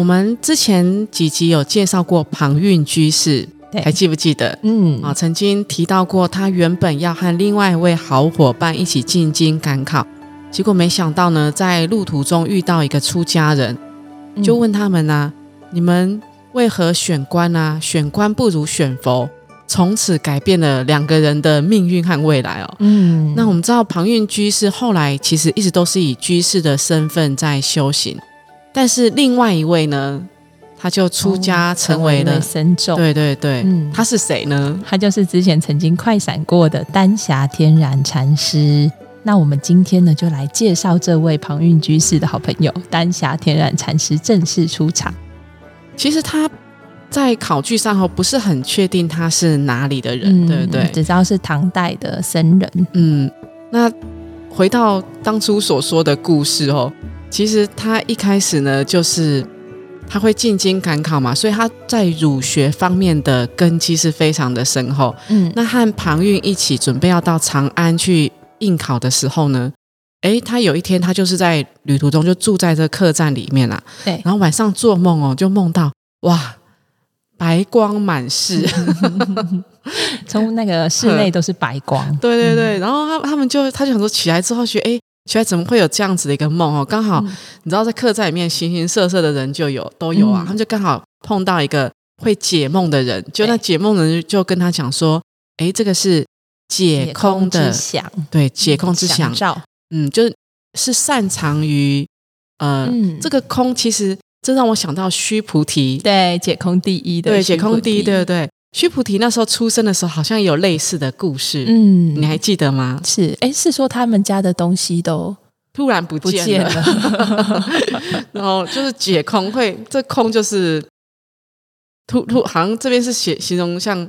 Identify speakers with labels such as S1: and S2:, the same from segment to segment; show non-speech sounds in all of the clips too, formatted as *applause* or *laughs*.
S1: 我们之前几集有介绍过庞蕴居士，还记不记得？嗯，啊，曾经提到过，他原本要和另外一位好伙伴一起进京赶考，结果没想到呢，在路途中遇到一个出家人，就问他们呢：“你们为何选官啊？选官不如选佛。”从此改变了两个人的命运和未来哦。嗯，那我们知道庞蕴居士后来其实一直都是以居士的身份在修行。但是另外一位呢，他就出家成为了
S2: 僧众。
S1: 对对对，他是谁呢？
S2: 他就是之前曾经快闪过的丹霞天然禅师。那我们今天呢，就来介绍这位庞蕴居士的好朋友丹霞天然禅师正式出场。
S1: 其实他在考据上后不是很确定他是哪里的人，对不对？
S2: 只知道是唐代的僧人。
S1: 嗯，那回到当初所说的故事哦。其实他一开始呢，就是他会进京赶考嘛，所以他在儒学方面的根基是非常的深厚。嗯，那和庞蕴一起准备要到长安去应考的时候呢，哎，他有一天他就是在旅途中就住在这客栈里面啦。
S2: 对，
S1: 然后晚上做梦哦，就梦到哇，白光满室，*laughs*
S2: 从那个室内都是白光。*laughs*
S1: 对对对，然后他他们就他就想说起来之后觉得哎。起来怎么会有这样子的一个梦哦？刚好你知道，在客栈里面形形色色的人就有都有啊。他们就刚好碰到一个会解梦的人，就那解梦人就跟他讲说：“哎，这个是解空的
S2: 想，
S1: 对，解空之想。
S2: 嗯，
S1: 就是是擅长于呃，这个空，其实这让我想到须菩提，
S2: 对，解空第一的，
S1: 对，解空第一，对对对。”须菩提那时候出生的时候，好像有类似的故事，嗯，你还记得吗？
S2: 是，哎，是说他们家的东西都
S1: 突然不见了，*laughs* 然后就是解空会，这空就是突突，好像这边是写形容像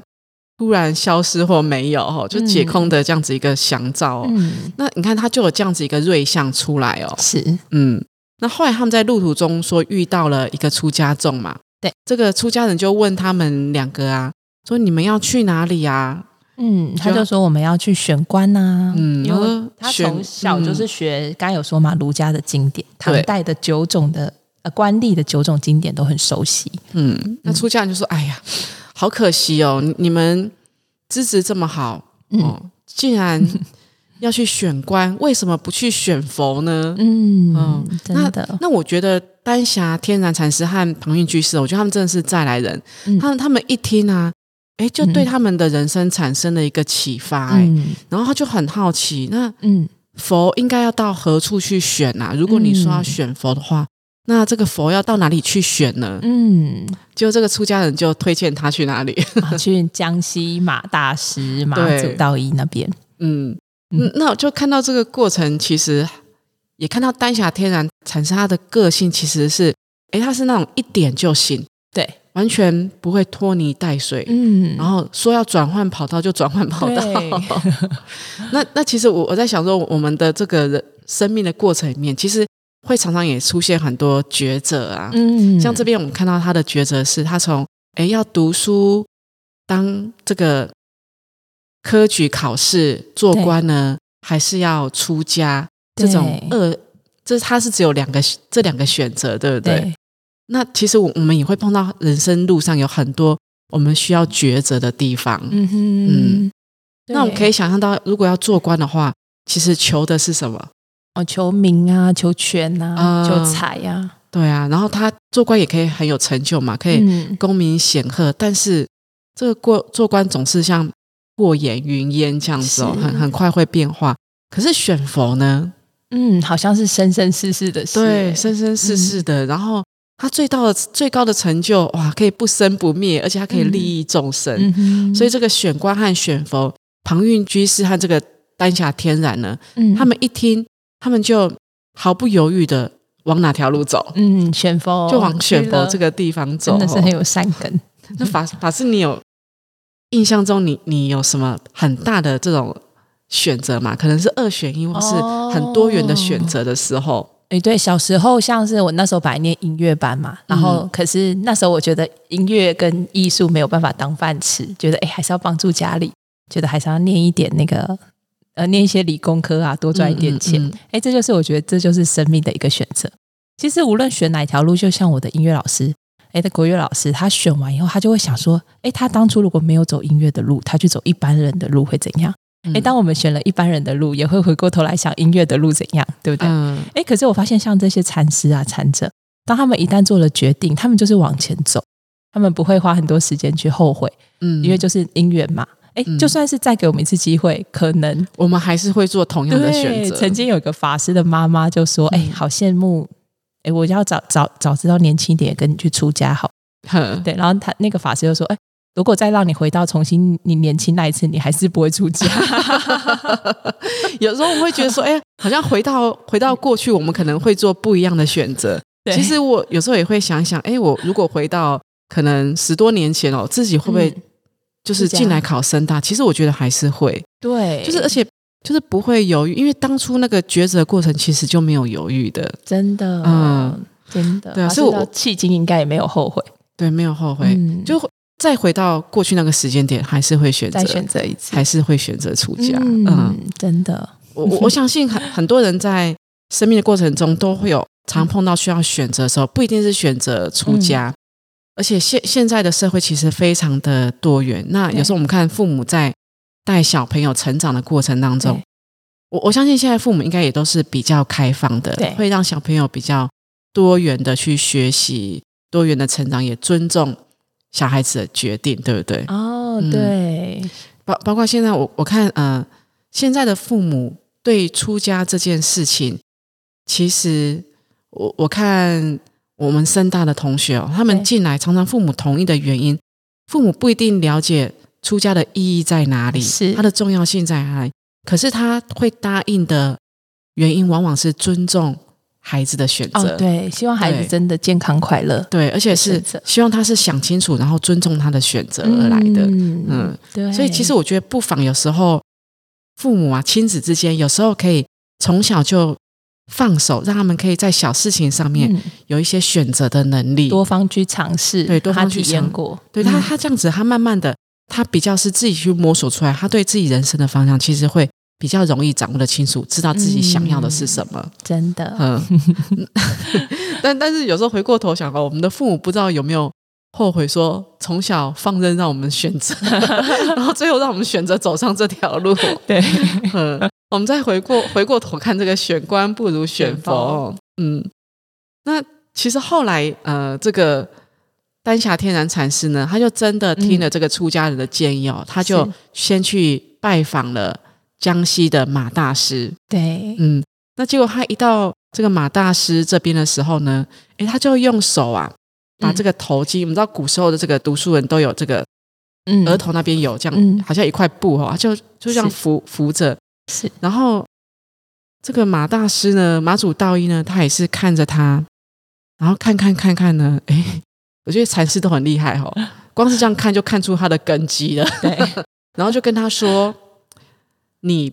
S1: 突然消失或没有哈，就解空的这样子一个祥兆。嗯，那你看他就有这样子一个瑞相出来哦，
S2: 是，
S1: 嗯，那后来他们在路途中说遇到了一个出家众嘛，
S2: 对，
S1: 这个出家人就问他们两个啊。说你们要去哪里呀？
S2: 嗯，他就说我们要去选官呐。嗯，因为他从小就是学，刚有说嘛，儒家的经典，唐代的九种的呃官吏的九种经典都很熟悉。
S1: 嗯，那出家人就说：“哎呀，好可惜哦，你们资质这么好，哦，竟然要去选官，为什么不去选佛呢？”
S2: 嗯，真的。
S1: 那我觉得丹霞天然禅师和庞蕴居士，我觉得他们真的是再来人。他们他们一听啊。哎，就对他们的人生产生了一个启发，哎，然后他就很好奇，那嗯，佛应该要到何处去选啊？如果你说要选佛的话，那这个佛要到哪里去选呢？嗯，就这个出家人就推荐他去哪里？
S2: 去江西马大师马祖道一那边。
S1: 嗯嗯，那我就看到这个过程，其实也看到丹霞天然产生他的个性，其实是，哎，他是那种一点就行，
S2: 对。
S1: 完全不会拖泥带水，嗯，然后说要转换跑道就转换跑道。*laughs* 那那其实我我在想说，我们的这个人生命的过程里面，其实会常常也出现很多抉择啊。嗯，像这边我们看到他的抉择是，他从哎要读书当这个科举考试做官呢，还是要出家？这种二，这他是只有两个这两个选择，对不对？那其实我我们也会碰到人生路上有很多我们需要抉择的地方。嗯哼，嗯，那我们可以想象到，如果要做官的话，其实求的是什么？
S2: 哦，求名啊，求权啊，求财呀。
S1: 对啊，然后他做官也可以很有成就嘛，可以功名显赫。但是这个过做官总是像过眼云烟这样子哦，很很快会变化。可是选佛呢？
S2: 嗯，好像是生生世世的事，
S1: 对，生生世世的，然后。他最大的最高的成就哇，可以不生不灭，而且他可以利益众生。所以这个选官和选佛，庞蕴居士和这个丹霞天然呢，他们一听，他们就毫不犹豫的往哪条路走？
S2: 嗯，选佛
S1: 就往选佛这个地方走，
S2: 真的是很有善根。*laughs*
S1: 那法法师，你有印象中你你有什么很大的这种选择吗？可能是二选一，或是很多元的选择的时候。
S2: 哎，对，小时候像是我那时候本来念音乐班嘛，然后可是那时候我觉得音乐跟艺术没有办法当饭吃，觉得哎还是要帮助家里，觉得还是要念一点那个呃念一些理工科啊，多赚一点钱。哎，这就是我觉得这就是生命的一个选择。其实无论选哪条路，就像我的音乐老师，哎的国乐老师，他选完以后，他就会想说，哎，他当初如果没有走音乐的路，他去走一般人的路会怎样？哎，当我们选了一般人的路，也会回过头来想音乐的路怎样，对不对？哎，可是我发现像这些禅师啊、禅者，当他们一旦做了决定，他们就是往前走，他们不会花很多时间去后悔，嗯，因为就是因缘嘛。哎，就算是再给我们一次机会，可能
S1: 我们还是会做同样的选择。
S2: 曾经有一个法师的妈妈就说：“哎，好羡慕，哎，我要早早早知道年轻一点，跟你去出家好。”对，然后他那个法师就说：“哎。”如果再让你回到重新你年轻那一次，你还是不会出家。*laughs*
S1: 有时候我会觉得说，哎，好像回到回到过去，我们可能会做不一样的选择。其实我有时候也会想想，哎，我如果回到可能十多年前哦，自己会不会就是进来考深大？其实我觉得还是会，
S2: 对，
S1: 就是而且就是不会犹豫，因为当初那个抉择过程其实就没有犹豫的，
S2: 真的，嗯，真的，
S1: 对啊，
S2: 所以我迄今应该也没有后悔，
S1: 对，没有后悔，就。再回到过去那个时间点，还是会选择
S2: 再选择一次，
S1: 还是会选择出家。
S2: 嗯，真的，
S1: 我 *laughs* 我相信很很多人在生命的过程中都会有常碰到需要选择的时候，不一定是选择出家，而且现现在的社会其实非常的多元。那有时候我们看父母在带小朋友成长的过程当中，我我相信现在父母应该也都是比较开放的，会让小朋友比较多元的去学习，多元的成长，也尊重。小孩子的决定，对不对？
S2: 哦，对，
S1: 包包括现在，我我看，呃，现在的父母对出家这件事情，其实我我看我们深大的同学哦，他们进来常常父母同意的原因，父母不一定了解出家的意义在哪里，
S2: 是
S1: 它的重要性在哪里，可是他会答应的原因，往往是尊重。孩子的选择，
S2: 对，希望孩子真的健康快乐，
S1: 对，而且是希望他是想清楚，然后尊重他的选择而来的，
S2: 嗯，对。
S1: 所以其实我觉得不妨有时候父母啊，亲子之间有时候可以从小就放手，让他们可以在小事情上面有一些选择的能力，
S2: 多方去尝试，
S1: 对，多方去
S2: 体验过。
S1: 对他，他这样子，他慢慢的，他比较是自己去摸索出来，他对自己人生的方向其实会。比较容易掌握的清楚，知道自己想要的是什么。
S2: 真的，
S1: 嗯，*laughs* 但 *laughs* 但是有时候回过头想哦，我们的父母不知道有没有后悔，说从小放任让我们选择，*laughs* 然后最后让我们选择走上这条路。
S2: 对，
S1: 嗯，我们再回过回过头看这个选官不如选佛。嗯，那其实后来呃，这个丹霞天然禅师呢，他就真的听了这个出家人的建议哦，他就先去拜访了。江西的马大师，
S2: 对，
S1: 嗯，那结果他一到这个马大师这边的时候呢，诶，他就用手啊，把这个头巾，我们知道古时候的这个读书人都有这个，嗯，额头那边有这样，好像一块布哦，就就这样扶扶着，
S2: 是，
S1: 然后这个马大师呢，马祖道一呢，他也是看着他，然后看看看看呢，哎，我觉得禅师都很厉害哦，光是这样看就看出他的根基了，
S2: 对，*laughs*
S1: 然后就跟他说。你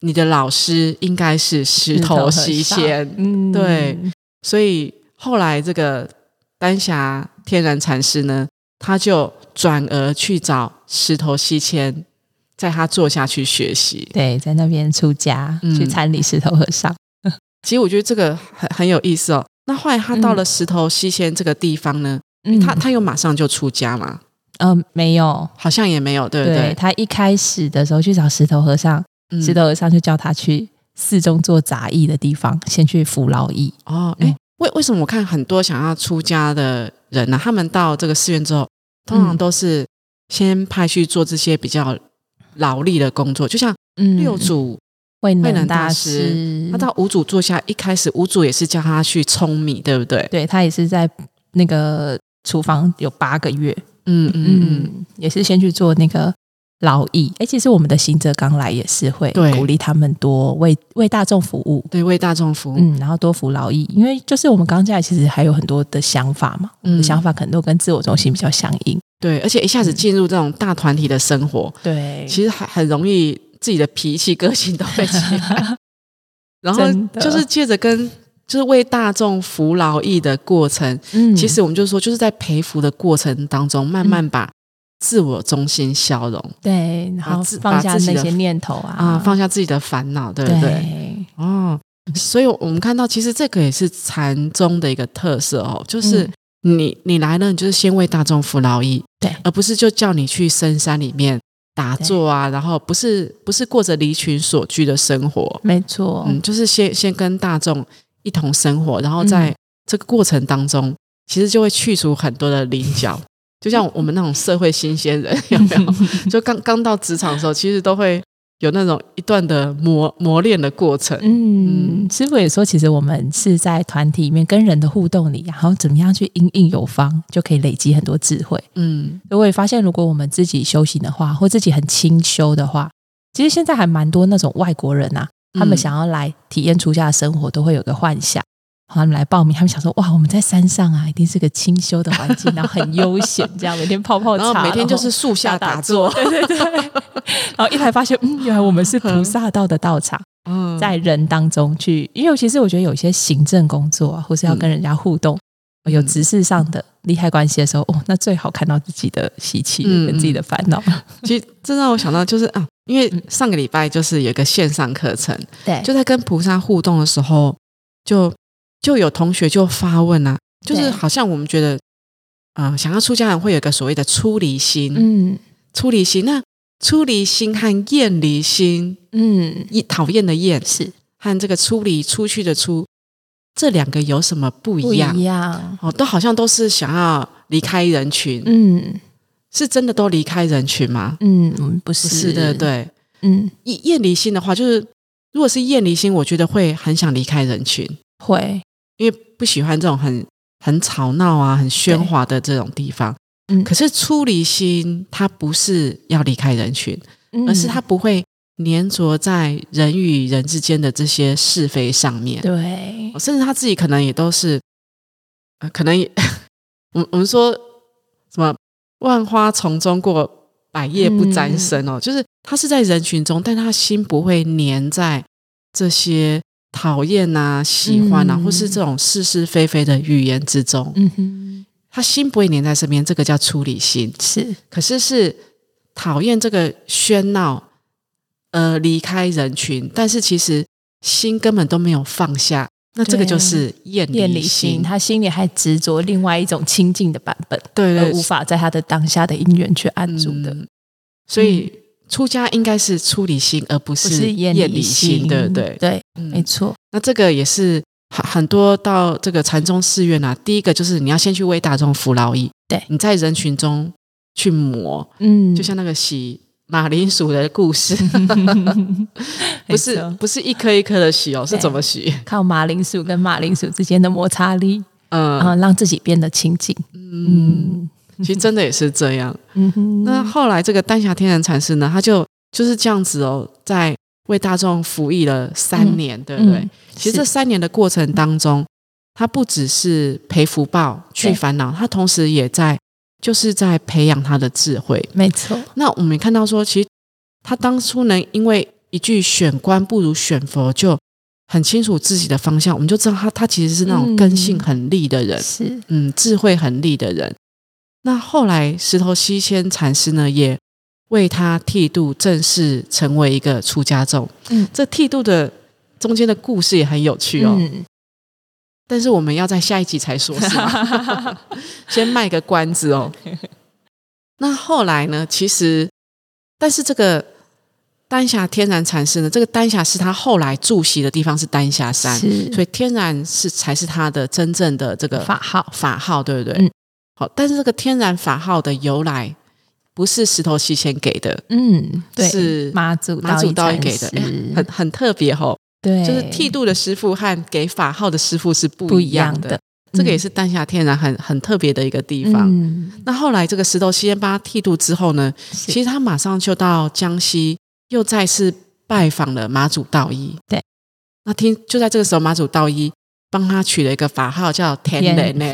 S1: 你的老师应该是石头西仙，嗯，对，所以后来这个丹霞天然禅师呢，他就转而去找石头西迁，在他坐下去学习，
S2: 对，在那边出家去参礼石头和尚。*laughs*
S1: 其实我觉得这个很很有意思哦。那后来他到了石头西迁这个地方呢，他他又马上就出家嘛。
S2: 嗯，没有，
S1: 好像也没有，对不对？
S2: 他一开始的时候去找石头和尚，石头和尚就叫他去寺中做杂役的地方，先去服劳役。
S1: 哦，哎，为为什么我看很多想要出家的人呢？他们到这个寺院之后，通常都是先派去做这些比较劳力的工作，就像六祖
S2: 慧能大师，
S1: 他到五祖坐下，一开始五祖也是叫他去舂米，对不对？
S2: 对他也是在那个厨房有八个月。嗯嗯嗯，也是先去做那个劳役。哎，其实我们的行者刚来也是会鼓励他们多为为大众服务，
S1: 对，为大众服务，
S2: 嗯，然后多服劳役。因为就是我们刚进来，其实还有很多的想法嘛，嗯，想法可能都跟自我中心比较相应。
S1: 对，而且一下子进入这种大团体的生活，
S2: 对，
S1: 其实还很容易自己的脾气、*laughs* 个性都会起来。*laughs* 然后就是借着跟就是为大众服劳役的过程，嗯，其实我们就是说，就是在陪服的过程当中，慢慢把自我中心消融，
S2: 对，然后放下那些念头啊，
S1: 啊，放下自己的烦恼，对不对？哦，所以我们看到，其实这个也是禅宗的一个特色哦，就是你你来了，你就是先为大众服劳役，
S2: 对，
S1: 而不是就叫你去深山里面。打坐啊，然后不是不是过着离群所居的生活，
S2: 没错，
S1: 嗯，就是先先跟大众一同生活，然后在这个过程当中，其实就会去除很多的棱角，就像我们那种社会新鲜人，*laughs* 有没有？就刚刚到职场的时候，其实都会。有那种一段的磨磨练的过程。
S2: 嗯，师傅也说，其实我们是在团体里面跟人的互动里，然后怎么样去应应有方，就可以累积很多智慧。嗯，我也发现，如果我们自己修行的话，或自己很清修的话，其实现在还蛮多那种外国人啊，他们想要来体验出家的生活，都会有个幻想。他们来报名，他们想说：哇，我们在山上啊，一定是个清修的环境，然后很悠闲，这样每天泡泡茶，
S1: 每天就是树下打坐，
S2: 对对对。然后一来发现，嗯，原来我们是菩萨道的道场，嗯，在人当中去，因为其实我觉得有一些行政工作啊，或是要跟人家互动，有执事上的利害关系的时候，哦，那最好看到自己的习气跟自己的烦恼。*laughs*
S1: 其实这让我想到，就是啊，因为上个礼拜就是有个线上课程，
S2: 对，
S1: 就在跟菩萨互动的时候，就。就有同学就发问啊，就是好像我们觉得，啊，想要出家人会有一个所谓的出离心，嗯，出离心，那出离心和厌离心，嗯，厌讨厌的厌
S2: 是。
S1: 和这个出离出去的出，这两个有什么不一样？
S2: 一样。
S1: 哦，都好像都是想要离开人群，嗯，是真的都离开人群吗？
S2: 嗯，不是，
S1: 是的，对，嗯，厌厌离心的话，就是如果是厌离心，我觉得会很想离开人群，
S2: 会。
S1: 因为不喜欢这种很很吵闹啊、很喧哗的这种地方。嗯，可是出离心，它不是要离开人群，而是它不会粘着在人与人之间的这些是非上面。
S2: 对，
S1: 甚至他自己可能也都是，可能也，*laughs* 我我们说什么万花丛中过，百叶不沾身哦，就是他是在人群中，但他心不会粘在这些。讨厌呐，喜欢呐，或是这种是是非非的语言之中，嗯哼，他心不会粘在身边，这个叫处理心。
S2: 是，
S1: 可是是讨厌这个喧闹，呃，离开人群，但是其实心根本都没有放下，那这个就是厌厌离心，
S2: 他心里还执着另外一种清净的版本，
S1: 对，
S2: 而无法在他的当下的因缘去安住的，
S1: 所以。出家应该是出离心，而不是厌离心，对不对？
S2: 对，没错。
S1: 那这个也是很很多到这个禅宗寺院啊，第一个就是你要先去为大众服劳役，
S2: 对，
S1: 你在人群中去磨，嗯，就像那个洗马铃薯的故事，*laughs* 不是不是一颗一颗的洗哦，是怎么洗？
S2: 靠马铃薯跟马铃薯之间的摩擦力，嗯，然后让自己变得清净，嗯。
S1: 其实真的也是这样。嗯哼。那后来这个丹霞天然禅师呢，他就就是这样子哦，在为大众服役了三年，对不对？其实这三年的过程当中，他不只是赔福报、去烦恼，他同时也在就是在培养他的智慧。
S2: 没错。
S1: 那我们看到说，其实他当初能因为一句“选官不如选佛”，就很清楚自己的方向，我们就知道他他其实是那种根性很利的人，
S2: 是
S1: 嗯，智慧很利的人。那后来，石头西迁禅师呢，也为他剃度，正式成为一个出家众。嗯，这剃度的中间的故事也很有趣哦。嗯，但是我们要在下一集才说，是吗？*laughs* 先卖个关子哦。那后来呢？其实，但是这个丹霞天然禅师呢，这个丹霞是他后来住席的地方，是丹霞山，所以天然是才是他的真正的这个
S2: 法号，
S1: 法号对不对？嗯。好，但是这个天然法号的由来不是石头西先给的，
S2: 嗯，对
S1: 是
S2: 妈祖
S1: 妈祖道义给的，很很特别哈。
S2: 对，
S1: 就是剃度的师傅和给法号的师傅是不一样的。这个也是丹霞天然很很特别的一个地方。那后来这个石头西仙帮他剃度之后呢，其实他马上就到江西，又再次拜访了马祖道一。
S2: 对，
S1: 那听就在这个时候，马祖道一帮他取了一个法号叫天雷呢，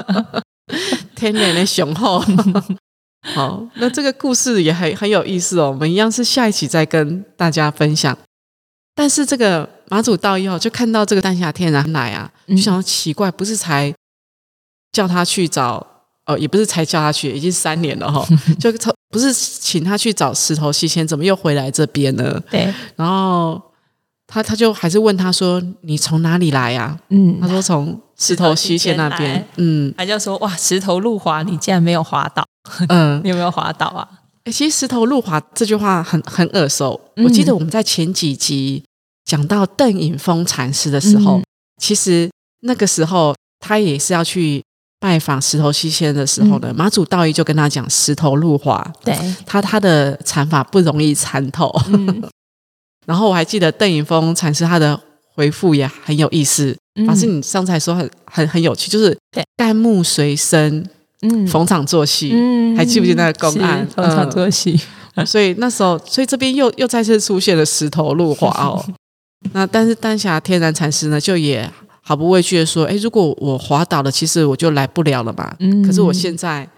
S1: *laughs* 天雷的雄厚。好，那这个故事也很很有意思哦。我们一样是下一期再跟大家分享。但是这个马祖道一哦，就看到这个丹霞天然来啊，就想奇怪，不是才叫他去找哦，也不是才叫他去，已经三年了哈，*laughs* 就不是请他去找石头西迁，怎么又回来这边呢？
S2: 对，
S1: 然后他他就还是问他说：“你从哪里来呀？”嗯，他说从石头西迁那边。嗯，
S2: 他就说：“哇，石头路滑，你竟然没有滑倒。”嗯，*laughs* 你有没有滑倒啊？
S1: 哎，其实“石头路滑”这句话很很耳熟。我记得我们在前几集讲到邓颖峰禅师的时候，其实那个时候他也是要去拜访石头西仙的时候呢，马祖道义就跟他讲“石头路滑”，
S2: 对。
S1: 他他的禅法不容易参透。*laughs* 然后我还记得邓颖峰禅师他的回复也很有意思，老师你上次还说很很很有趣，就是“干木随身”。嗯，逢场作戏，嗯，还记不记得那个公案？
S2: 逢场作戏，
S1: 所以那时候，所以这边又又再次出现了石头路滑哦。*laughs* 那但是丹霞天然禅师呢，就也毫不畏惧的说：“哎，如果我滑倒了，其实我就来不了了嘛。嗯，可是我现在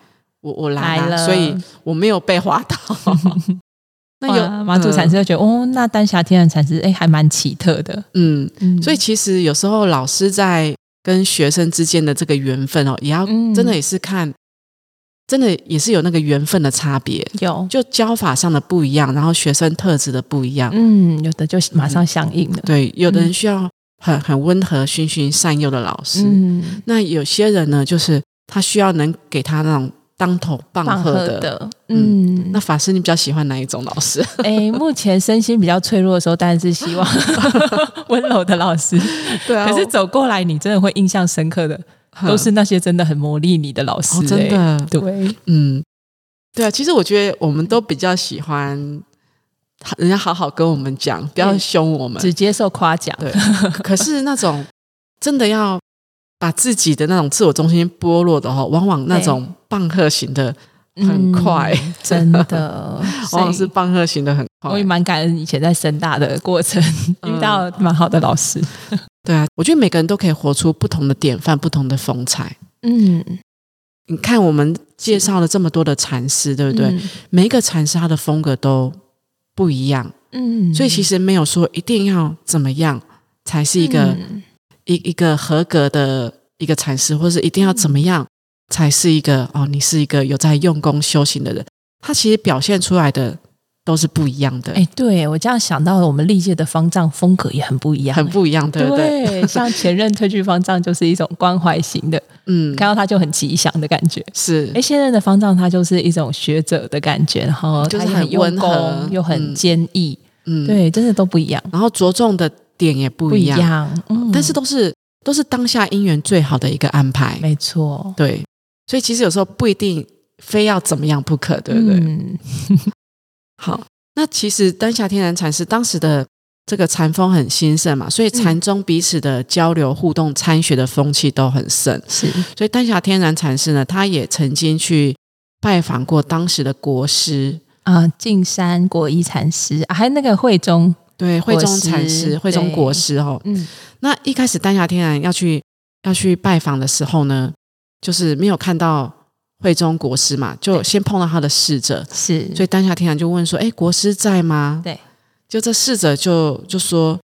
S1: 我我来了，所以我没有被滑倒。*laughs*
S2: 那有马祖禅师就觉得，哦，那丹霞天然禅师哎，还蛮奇特的。
S1: 嗯，所以其实有时候老师在。跟学生之间的这个缘分哦，也要真的也是看，真的也是有那个缘分的差别，
S2: 有。
S1: 就教法上的不一样，然后学生特质的不一样，
S2: 嗯，有的就马上响应了，
S1: 对，有的人需要很很温和、循循善诱的老师，嗯，那有些人呢，就是他需要能给他那种。当头棒喝的，嗯，那法师你比较喜欢哪一种老师？*laughs*
S2: 哎，目前身心比较脆弱的时候，当然是希望 *laughs* 温柔的老师。*laughs*
S1: 对啊，
S2: 可是走过来，你真的会印象深刻的，都是那些真的很磨砺你的老师。
S1: 真的，
S2: 对，
S1: 嗯，对啊。其实我觉得我们都比较喜欢人家好好跟我们讲，不要凶我们，
S2: 只接受夸奖。
S1: 对，可是那种真的要。把自己的那种自我中心剥落的话，往往那种棒喝型的很快，*laughs*
S2: 真的，*laughs*
S1: 往往是棒喝型的很快。
S2: 我也蛮感恩以前在深大的过程遇到蛮好的老师。*laughs*
S1: 对啊，我觉得每个人都可以活出不同的典范，不同的风采。嗯，你看我们介绍了这么多的禅师，对不对？每一个禅师他的风格都不一样。嗯，所以其实没有说一定要怎么样才是一个。一一个合格的一个禅师，或是一定要怎么样才是一个哦？你是一个有在用功修行的人，他其实表现出来的都是不一样的。
S2: 哎，对我这样想到了，我们历届的方丈风格也很不一样，
S1: 很不一样，对不对？
S2: 像前任退居方丈就是一种关怀型的，嗯，看到他就很吉祥的感觉。
S1: 是，
S2: 哎，现任的方丈他就是一种学者的感觉，然后
S1: 就是
S2: 很
S1: 温和
S2: 又很坚毅，嗯，对，真的都不一样。
S1: 然后着重的。点也不一样，嗯但是都是都是当下姻缘最好的一个安排，
S2: 没错，
S1: 对，所以其实有时候不一定非要怎么样不可，对不对？*laughs* 好，那其实丹霞天然禅师当时的这个禅风很兴盛嘛，所以禅宗彼此的交流互动、参学的风气都很盛，
S2: 是。
S1: 所以丹霞天然禅师呢，他也曾经去拜访过当时的国师
S2: 啊，径山国一禅师，还有那个慧中。
S1: 对，慧中禅师、慧中国师哦，嗯，那一开始丹霞天然要去要去拜访的时候呢，就是没有看到慧中国师嘛，就先碰到他的侍者，
S2: 是，
S1: 所以丹霞天然就问说：“哎，国师在吗？”
S2: 对，
S1: 就这侍者就就说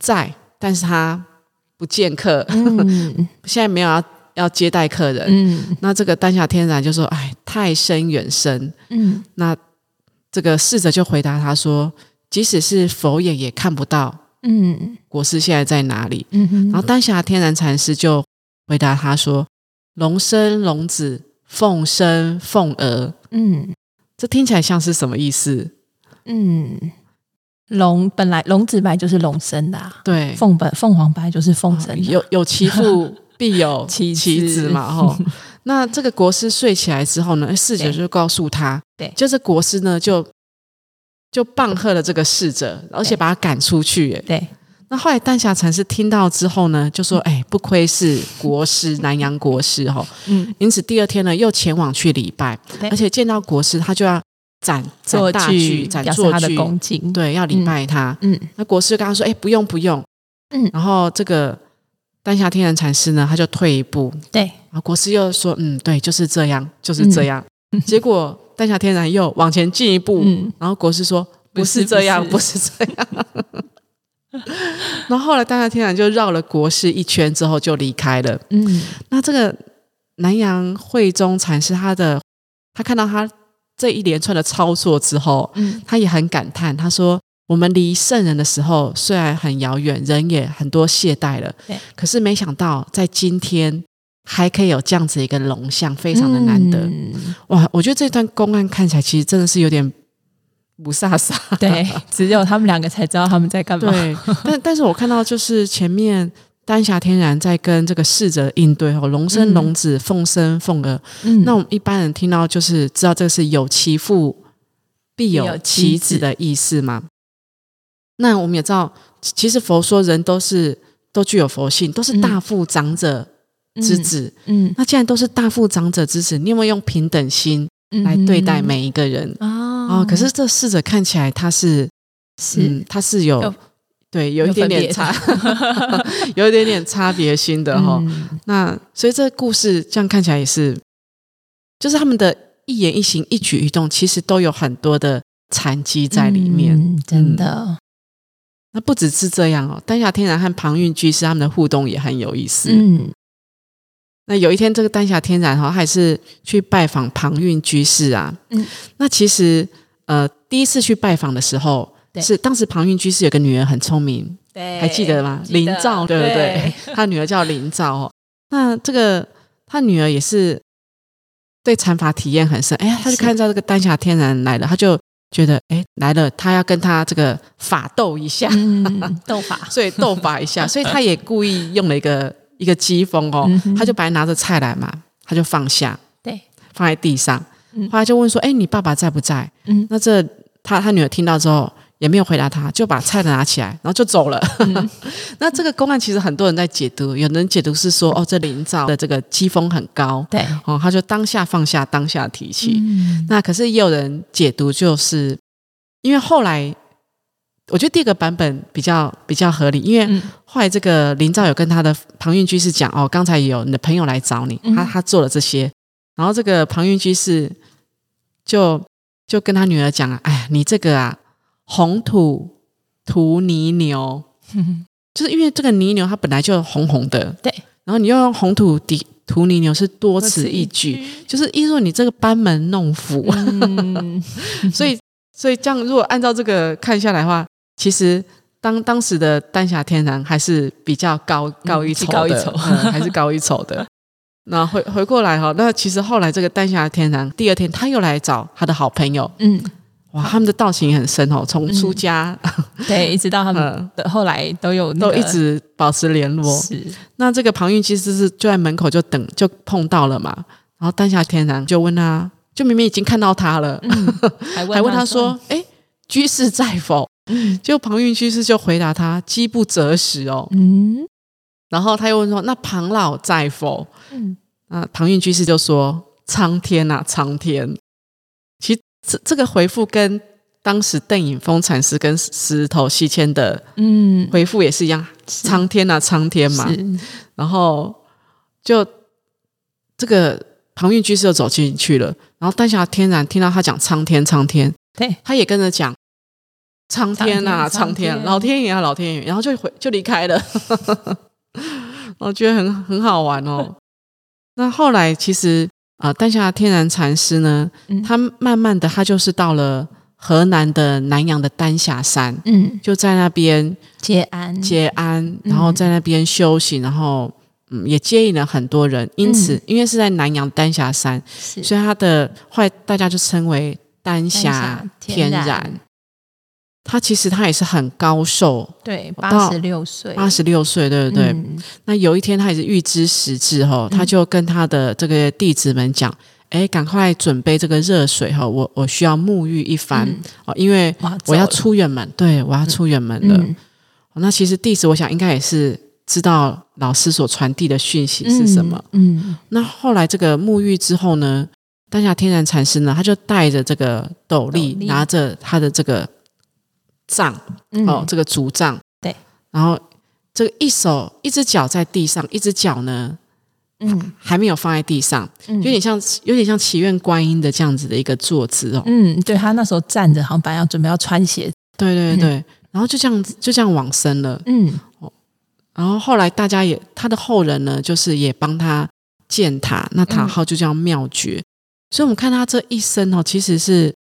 S1: 在，但是他不见客，嗯，*laughs* 现在没有要要接待客人，嗯，那这个丹霞天然就说：“哎，太深远深。”嗯，那这个侍者就回答他说。即使是佛眼也看不到，嗯，国师现在在哪里？然后丹霞天然禅师就回答他说：“龙生龙子，凤生凤儿。”嗯，这听起来像是什么意思？
S2: 嗯，龙本来龙子白就是龙生的，
S1: 对，
S2: 凤本凤凰白就是凤生的，
S1: 有有其父 *laughs* 必有其子嘛，哈。*laughs* 那这个国师睡起来之后呢，侍者就告诉他，
S2: 对，
S1: 就是国师呢就。就棒喝了这个侍者，而且把他赶出去。
S2: 对，
S1: 那后来丹霞禅师听到之后呢，就说：“哎，不愧是国师，南洋国师哈。”嗯，因此第二天呢，又前往去礼拜，而且见到国师，他就要展展大具，展做他的，
S2: 恭敬，
S1: 对，要礼拜他。嗯，那国师跟他说：“哎，不用不用。”嗯，然后这个丹霞天然禅师呢，他就退一步，
S2: 对，
S1: 然后国师又说：“嗯，对，就是这样，就是这样。*laughs* ”结果丹霞天然又往前进一步，然后国师说：“不是这样，不是这样。” *laughs* 然后后来，大家天然就绕了国事一圈之后就离开了。嗯，那这个南阳慧中禅师，他的他看到他这一连串的操作之后，嗯，他也很感叹，他说：“我们离圣人的时候虽然很遥远，人也很多懈怠了，对，可是没想到在今天还可以有这样子一个龙像，非常的难得。哇，我觉得这段公案看起来其实真的是有点。”不飒飒，*laughs*
S2: 对，只有他们两个才知道他们在干嘛。
S1: 对，但但是我看到就是前面丹霞天然在跟这个逝者应对哦，龙生龙子，凤生凤儿。嗯，那我们一般人听到就是知道这个是有其父必有其子的意思嘛。那我们也知道，其实佛说人都是都具有佛性，都是大富长者之子。嗯，那既然都是大富长者之子，你有没有用平等心来对待每一个人啊？哦，可是这逝者看起来他是是他是有对有一点点差，*laughs* 有一点点差别心的哈。那所以这个故事这样看起来也是，就是他们的一言一行、一举一动，其实都有很多的残机在里面。
S2: 真的，
S1: 那不只是这样哦，丹霞天然和庞韵居士他们的互动也很有意思。嗯。那有一天，这个丹霞天然哈还是去拜访庞韵居士啊。嗯，那其实呃，第一次去拜访的时候，是当时庞韵居士有个女儿很聪明，
S2: 对，
S1: 还记得吗？林兆，对不对？他女儿叫林兆哦。那这个他女儿也是对禅法体验很深。哎呀，他就看到这个丹霞天然来了，他就觉得哎来了，他要跟他这个法斗一下，
S2: 斗法，*laughs*
S1: 所以斗法一下，所以他也故意用了一个。一个机锋哦，他就白拿着菜来嘛，他就放下，
S2: 对，
S1: 放在地上。后来就问说：“哎，你爸爸在不在？”嗯，那这他他女儿听到之后也没有回答他，就把菜拿起来，然后就走了。*laughs* 那这个公案其实很多人在解读，有人解读是说：“哦，这林兆的这个机锋很高，
S2: 对，
S1: 哦，他就当下放下，当下提起。”那可是也有人解读，就是因为后来。我觉得第二个版本比较比较合理，因为后来这个林兆有跟他的庞运居士讲哦，刚才有你的朋友来找你，他他做了这些，然后这个庞运居士就就跟他女儿讲啊，哎，你这个啊红土涂泥牛，*laughs* 就是因为这个泥牛它本来就红红的，
S2: 对，
S1: 然后你又用红土底涂泥牛是多此一举，就是意思说你这个班门弄斧，*laughs* 所以所以这样如果按照这个看下来的话。其实，当当时的丹霞天然还是比较高高一筹的，还是高一筹的。*laughs* 那回回过来哈，那其实后来这个丹霞天然第二天他又来找他的好朋友，嗯，哇，他们的道行很深哦，从出家
S2: 对，一直到他们的后来都有
S1: 都一直保持联络。
S2: 是，
S1: 那这个庞韵其实是就在门口就等就碰到了嘛，然后丹霞天然就问他，就明明已经看到他了，还问他说，*laughs* 哎，居士在否？就庞韵居士就回答他：“饥不择食哦。”嗯，然后他又问说：“那庞老在否？”嗯，那庞韵居士就说：“苍天呐，苍天。”其实这这个回复跟当时邓颖峰禅师跟石头西迁的嗯回复也是一样，“苍天呐，苍天嘛。”然后就这个庞韵居士就走进去了，然后丹霞天然听到他讲“苍天，苍天”，
S2: 对，
S1: 他也跟着讲。苍天呐，苍天，老天爷啊，老天爷，然后就回就离开了，我觉得很很好玩哦。*laughs* 那后来其实啊，丹霞天然禅师呢，他慢慢的他就是到了河南的南阳的丹霞山，嗯，就在那边
S2: 结安。
S1: 结安，然后在那边修行，然后嗯也接引了很多人。因此，因为是在南阳丹霞山，所以他的后来大家就称为丹霞天然。他其实他也是很高寿，
S2: 对，八十六岁，
S1: 八十六岁，对不对？那有一天他也是预知时至哈，他就跟他的这个弟子们讲：“哎，赶快准备这个热水哈，我我需要沐浴一番哦，因为我要出远门，对我要出远门了。”那其实弟子，我想应该也是知道老师所传递的讯息是什么。嗯，那后来这个沐浴之后呢，当下天然禅师呢，他就带着这个斗笠，拿着他的这个杖，哦，这个竹杖，
S2: 对，
S1: 然后这个一手一只脚在地上，一只脚呢，嗯，还没有放在地上，有点像有点像祈愿观音的这样子的一个坐姿哦。
S2: 嗯，对他那时候站着，好像本来要准备要穿鞋，
S1: 对对对。然后就这样子，就这样往生了。嗯，哦，然后后来大家也，他的后人呢，就是也帮他建塔，那塔号就叫妙觉。所以，我们看他这一生哦，其实是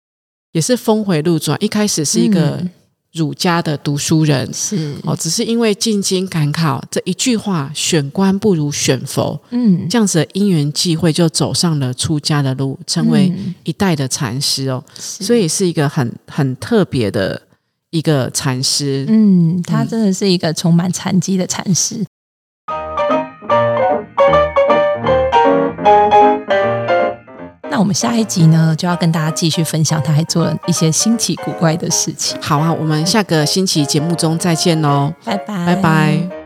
S1: 也是峰回路转。一开始是一个儒家的读书人，
S2: 是
S1: 哦，只是因为进京赶考这一句话“选官不如选佛”，嗯，这样子的因缘际会，就走上了出家的路，成为一代的禅师哦。所以是一个很很特别的。一个禅师，
S2: 嗯，他真的是一个充满禅机的禅师。我们下一集呢，就要跟大家继续分享他还做了一些新奇古怪的事情。
S1: 好啊，我们下个星期节目中再见喽，
S2: 拜拜，
S1: 拜拜。